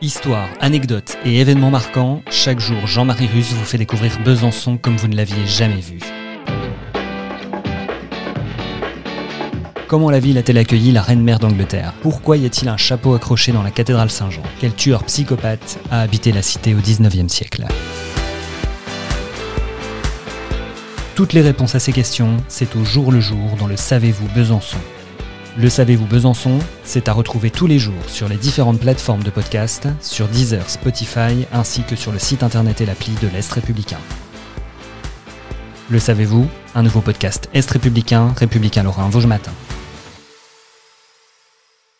Histoire, anecdotes et événements marquants, chaque jour Jean-Marie Russe vous fait découvrir Besançon comme vous ne l'aviez jamais vu. Comment la ville a-t-elle accueilli la reine-mère d'Angleterre? Pourquoi y a-t-il un chapeau accroché dans la cathédrale Saint-Jean? Quel tueur psychopathe a habité la cité au 19e siècle? Toutes les réponses à ces questions, c'est au jour le jour dans le Savez-vous Besançon le Savez-vous Besançon, c'est à retrouver tous les jours sur les différentes plateformes de podcast, sur Deezer, Spotify, ainsi que sur le site internet et l'appli de l'Est républicain. Le Savez-vous Un nouveau podcast Est républicain, républicain Lorrain Vosges Matin.